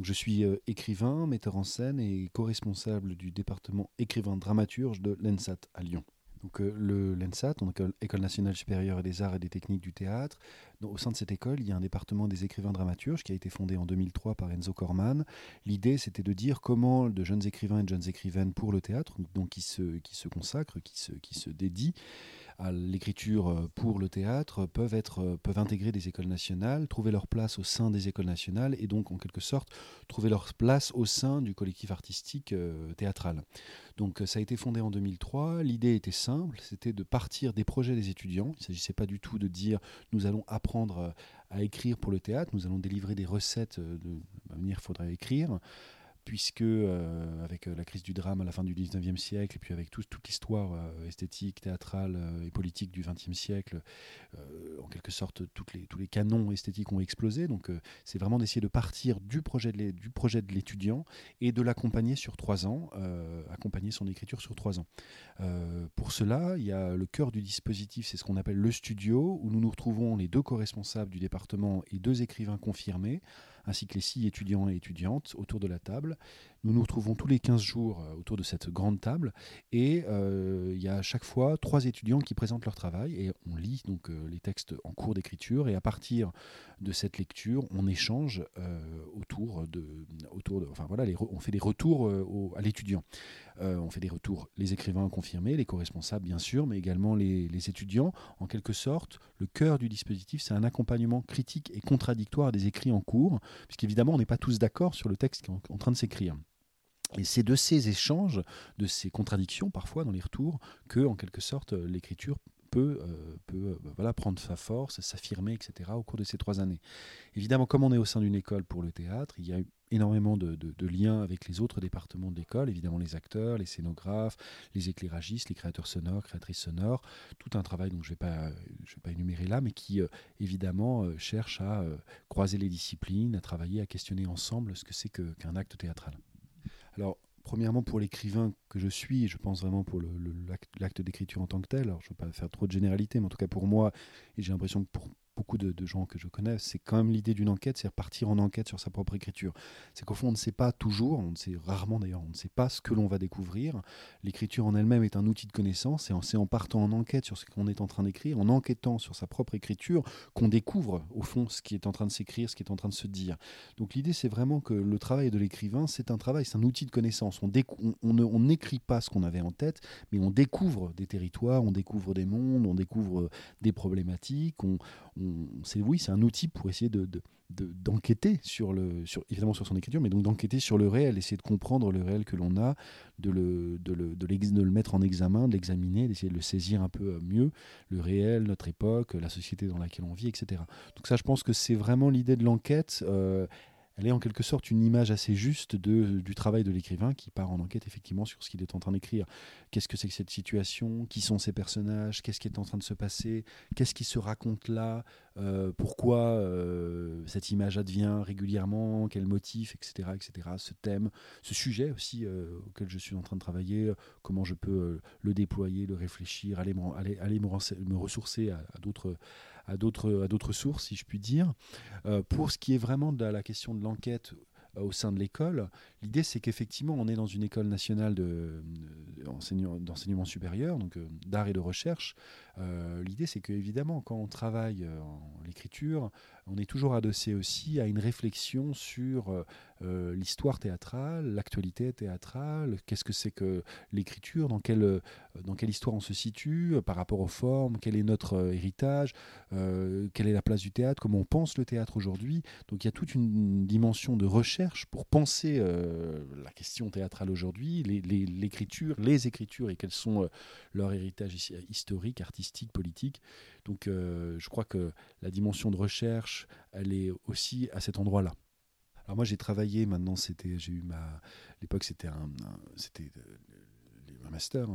Donc, je suis écrivain, metteur en scène et co-responsable du département écrivain dramaturge de l'ENSAT à Lyon. Donc le l'ENSAT, École nationale supérieure des arts et des techniques du théâtre, au sein de cette école, il y a un département des écrivains dramaturges qui a été fondé en 2003 par Enzo Corman. L'idée, c'était de dire comment de jeunes écrivains et de jeunes écrivaines pour le théâtre, donc qui se, qui se consacrent, qui se, qui se dédient à l'écriture euh, pour le théâtre, peuvent, être, euh, peuvent intégrer des écoles nationales, trouver leur place au sein des écoles nationales et donc en quelque sorte trouver leur place au sein du collectif artistique euh, théâtral. Donc ça a été fondé en 2003. L'idée était simple, c'était de partir des projets des étudiants. Il ne s'agissait pas du tout de dire nous allons apprendre euh, à écrire pour le théâtre. Nous allons délivrer des recettes euh, de manière il faudrait écrire puisque euh, avec la crise du drame à la fin du 19e siècle, et puis avec toute l'histoire esthétique, théâtrale et politique du 20e siècle, en quelque sorte, tous les canons esthétiques ont explosé. Donc c'est vraiment d'essayer de partir du projet de l'étudiant et de l'accompagner sur trois ans, accompagner son écriture sur trois ans. pour cela, il y a le cœur du dispositif, c'est ce qu'on appelle le studio, où nous nous retrouvons les deux co-responsables du département et deux écrivains confirmés ainsi que les six étudiants et étudiantes autour de la table. Nous nous retrouvons tous les 15 jours euh, autour de cette grande table et euh, il y a à chaque fois trois étudiants qui présentent leur travail et on lit donc euh, les textes en cours d'écriture et à partir de cette lecture, on échange autour de, autour de, enfin voilà, on fait des retours à l'étudiant. On fait des retours, les écrivains confirmés, les co-responsables bien sûr, mais également les, étudiants. En quelque sorte, le cœur du dispositif, c'est un accompagnement critique et contradictoire des écrits en cours, puisqu'évidemment, on n'est pas tous d'accord sur le texte qui est en train de s'écrire. Et c'est de ces échanges, de ces contradictions parfois dans les retours, que, en quelque sorte, l'écriture peut, euh, euh, voilà, prendre sa force, s'affirmer, etc. au cours de ces trois années. Évidemment, comme on est au sein d'une école pour le théâtre, il y a énormément de, liens avec les autres départements de l'école, évidemment les acteurs, les scénographes, les éclairagistes, les créateurs sonores, créatrices sonores, tout un travail dont je ne vais, pas, énumérer là, mais qui euh, évidemment cherche à croiser les disciplines, à travailler, à questionner ensemble ce que c'est qu'un acte théâtral. Alors, premièrement, pour l'écrivain que je suis, je pense vraiment pour l'acte d'écriture en tant que tel, alors je ne veux pas faire trop de généralité, mais en tout cas pour moi, et j'ai l'impression que pour beaucoup de, gens que je connais, c'est quand même l'idée d'une enquête, c'est partir en enquête sur sa propre écriture. C'est qu'au fond, on ne sait pas toujours, on ne sait rarement d'ailleurs, on ne sait pas ce que l'on va découvrir. L'écriture en elle-même est un outil de connaissance, et c'est en partant en enquête sur ce qu'on est en train d'écrire, en enquêtant sur sa propre écriture, qu'on découvre au fond ce qui est en train de s'écrire, ce qui est en train de se dire. Donc l'idée, c'est vraiment que le travail de l'écrivain, c'est un travail, c'est un outil de connaissance. On n'écrit pas ce qu'on avait en tête, mais on découvre des territoires, on découvre des mondes, on découvre des problématiques, on, c'est oui, c'est un outil pour essayer de, d'enquêter sur le sur son écriture mais donc d'enquêter sur le réel essayer de comprendre le réel que l'on a de, le mettre en examen de l'examiner d'essayer de le saisir un peu euh, mieux le réel notre époque la société dans laquelle on vit etc donc ça je pense que c'est vraiment l'idée de l'enquête euh, elle est en quelque sorte une image assez juste de, du travail de l'écrivain qui part en enquête effectivement sur ce qu'il est en train d'écrire. Qu'est-ce que c'est que cette situation? Qui sont ces personnages? Qu'est-ce qui est en train de se passer? Qu'est-ce qui se raconte là? Euh, Pourquoi euh, cette image advient régulièrement? Quel motif? Etc. etc. Ce thème, ce sujet aussi euh, auquel je suis en train de travailler, comment je peux le déployer, le réfléchir, aller me, ressourcer à d'autres à d'autres sources, si je puis dire. Euh, pour ce qui est vraiment de la question de l'enquête euh, au sein de l'école, l'idée c'est qu'effectivement on est dans une école nationale d'enseignement supérieur, donc euh, d'art et de recherche. l'idée c'est qu'évidemment quand on travaille en l'écriture, on est toujours adossé aussi à une réflexion sur euh, l'histoire théâtrale, l'actualité théâtrale, qu'est-ce que c'est que l'écriture, dans quelle, euh, dans quelle histoire on se situe euh, par rapport aux formes, quel est notre héritage, quelle est la place du théâtre, comment on pense le théâtre aujourd'hui. Donc il y a toute une dimension de recherche pour penser la question théâtrale aujourd'hui, l'écriture, les, les, écritures et quels sont leurs héritages historiques, artistiques, politiques. Donc je crois que la dimension de recherche, elle est aussi à cet endroit-là. Alors moi j'ai travaillé, maintenant c'était, j'ai eu ma, l'époque c'était un, c'était euh, un master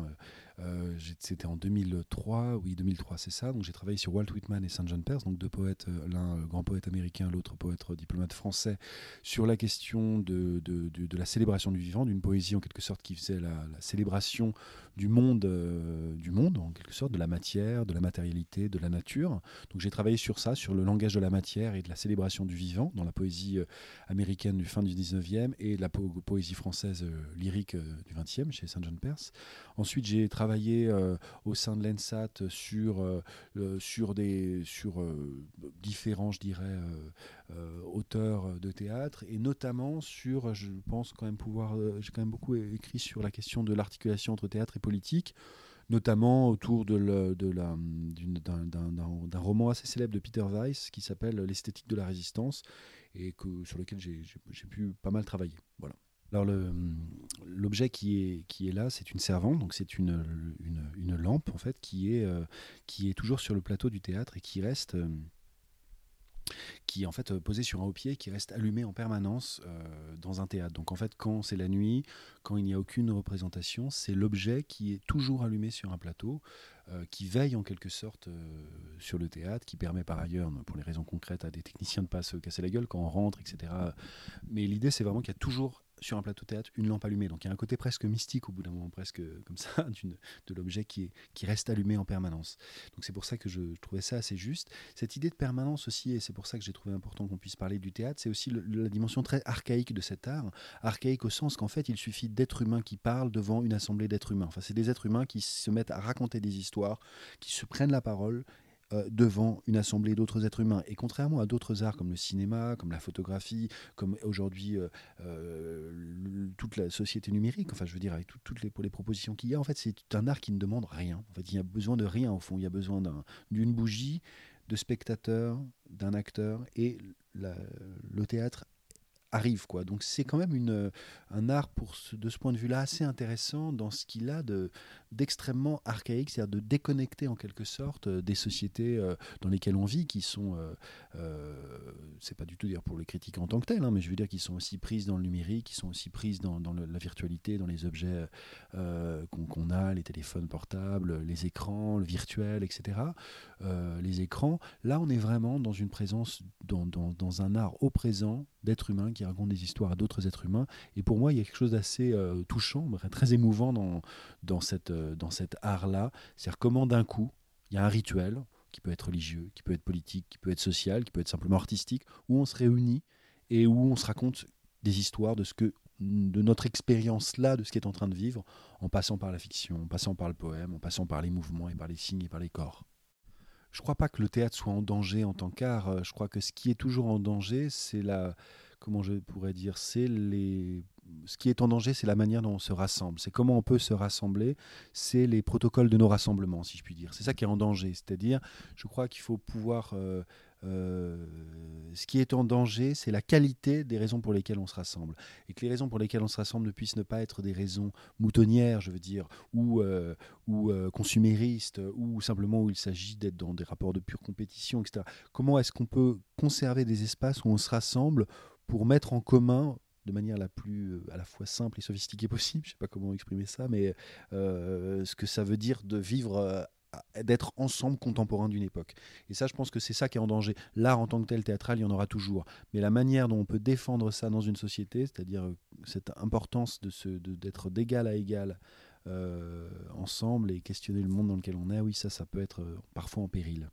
Euh, c'était en 2003, oui 2003 c'est ça. Donc j'ai travaillé sur Walt Whitman et Saint John Perse, donc deux poètes, euh, l'un grand poète américain, l'autre poète diplomate français, sur la question de, de, de, la célébration du vivant, d'une poésie en quelque sorte qui faisait la, la célébration du monde, du monde en quelque sorte, de la matière, de la matérialité, de la nature. Donc j'ai travaillé sur ça, sur le langage de la matière et de la célébration du vivant dans la poésie américaine du fin du 19e et la poésie française lyrique du 20e chez Saint John Perse. Ensuite, j'ai travaillé euh, au sein de l'ENSAT sur, euh, sur, des, sur euh, différents, je dirais, auteurs de théâtre, et notamment sur, je pense quand même pouvoir, j'ai quand même beaucoup écrit sur la question de l'articulation entre théâtre et politique notamment autour de d'un roman assez célèbre de Peter Weiss qui s'appelle L'esthétique de la résistance et que, sur lequel j'ai pu pas mal travailler. Voilà. Alors l'objet qui est, qui est là, c'est une servante, donc c'est une, une, lampe en fait qui est, euh, qui est toujours sur le plateau du théâtre et qui reste, euh, qui est en fait posée sur un haut pied, qui reste allumée en permanence euh, dans un théâtre. Donc en fait, quand c'est la nuit, quand il n'y a aucune représentation, c'est l'objet qui est toujours allumé sur un plateau, qui veille en quelque sorte sur le théâtre, qui permet par ailleurs, pour les raisons concrètes, à des techniciens de ne pas se casser la gueule quand on rentre, etc. Mais l'idée, c'est vraiment qu'il y a toujours sur un plateau théâtre une lampe allumée. Donc il y a un côté presque mystique au bout d'un moment, presque comme ça, de l'objet qui, qui reste allumé en permanence. Donc c'est pour ça que je trouvais ça assez juste. Cette idée de permanence aussi, et c'est pour ça que j'ai trouvé important qu'on puisse parler du théâtre, c'est aussi la dimension très archaïque de cet art. Archaïque au sens qu'en fait il suffit d'êtres humains qui parlent devant une assemblée d'êtres humains. Enfin c'est des êtres humains qui se mettent à raconter des histoires, qui se prennent la parole euh, devant une assemblée d'autres êtres humains. Et contrairement à d'autres arts comme le cinéma, comme la photographie, comme aujourd'hui euh, euh, toute la société numérique, enfin je veux dire avec toutes les, propositions qu'il y a, en fait c'est un art qui ne demande rien. En fait il y a besoin de rien au fond, il y a besoin d'une bougie, de spectateurs, d'un acteur et le théâtre arrive quoi. Donc c'est quand même une, un art pour de ce point de vue-là assez intéressant dans ce qu'il a de d'extrêmement archaïque, c'est-à-dire de déconnecter en quelque sorte euh, des sociétés euh, dans lesquelles on vit, qui sont, euh, c'est pas du tout dire pour les critiques en tant que telles, hein, mais je veux dire qu'ils sont aussi prises dans le numérique, qui sont aussi prises dans, la virtualité, dans les objets qu'on a, les téléphones portables, les écrans, le virtuel, etc. les écrans. Là, on est vraiment dans une présence, dans, dans, dans un art au présent d'êtres humains qui des histoires à d'autres êtres humains. Et pour moi, il y a quelque chose d'assez touchant, très émouvant dans, dans cette euh, dans cet art-là. C'est-à-dire comment d'un coup, il y a un rituel qui peut être religieux, qui peut être politique, qui peut être social, qui peut être simplement artistique, où on se réunit et où on se raconte des histoires de ce que de notre expérience là, de ce qui est en train de vivre, en passant par la fiction, en passant par le poème, en passant par les mouvements et par les signes et par les corps. Je ne crois pas que le théâtre soit en danger en tant qu'art. Je crois que ce qui est toujours en danger, c'est la, comment je pourrais dire, c'est les ce qui est en danger, c'est la manière dont on se rassemble. C'est comment on peut se rassembler. C'est les protocoles de nos rassemblements, si je puis dire. C'est ça qui est en danger. C'est-à-dire, je crois qu'il faut pouvoir. Euh, euh, ce qui est en danger, c'est la qualité des raisons pour lesquelles on se rassemble. Et que les raisons pour lesquelles on se rassemble ne puissent ne pas être des raisons moutonnières, je veux dire, ou, euh, ou consuméristes, ou simplement où il s'agit d'être dans des rapports de pure compétition, etc. Comment est-ce qu'on peut conserver des espaces où on se rassemble pour mettre en commun de manière la plus euh, à la fois simple et sophistiquée possible, je ne sais pas comment exprimer ça, mais euh, ce que ça veut dire de vivre euh, d'être ensemble contemporain d'une époque. Et ça, je pense que c'est ça qui est en danger. L'art en tant que tel théâtral, il y en aura toujours. Mais la manière dont on peut défendre ça dans une société, c'est-à-dire cette importance de d'être d'égal à égal ensemble et questionner le monde dans lequel on est, oui, ça, ça peut être parfois en péril.